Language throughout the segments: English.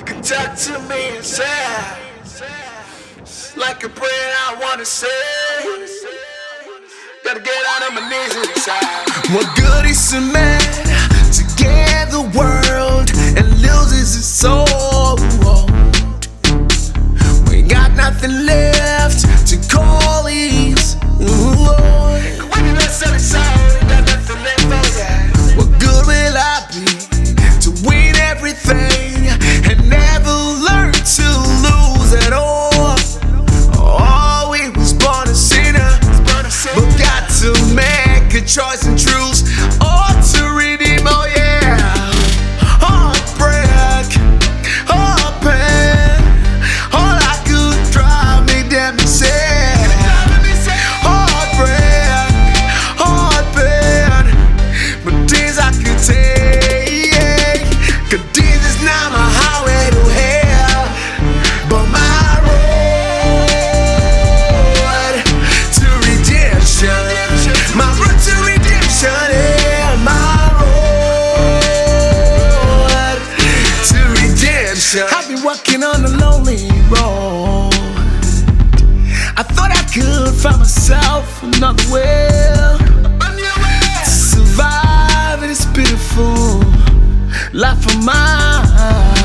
You can talk to me and say, like a prayer I wanna say. Gotta get out of my knees. What good is a man? to redeem, oh yeah. Heartbreak, all I could me. Heartbreak, but these I could take. Cause these is not I've been walking on a lonely road. I thought I could find myself another way to survive. It is beautiful life of mine.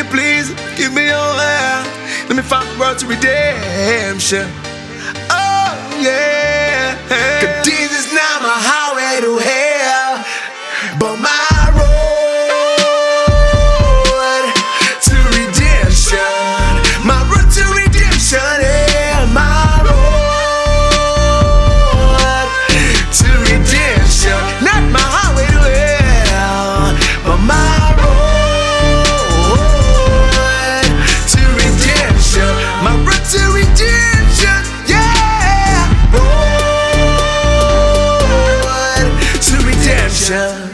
you please give me your hand? Let me find words to redemption. Oh, yeah. 자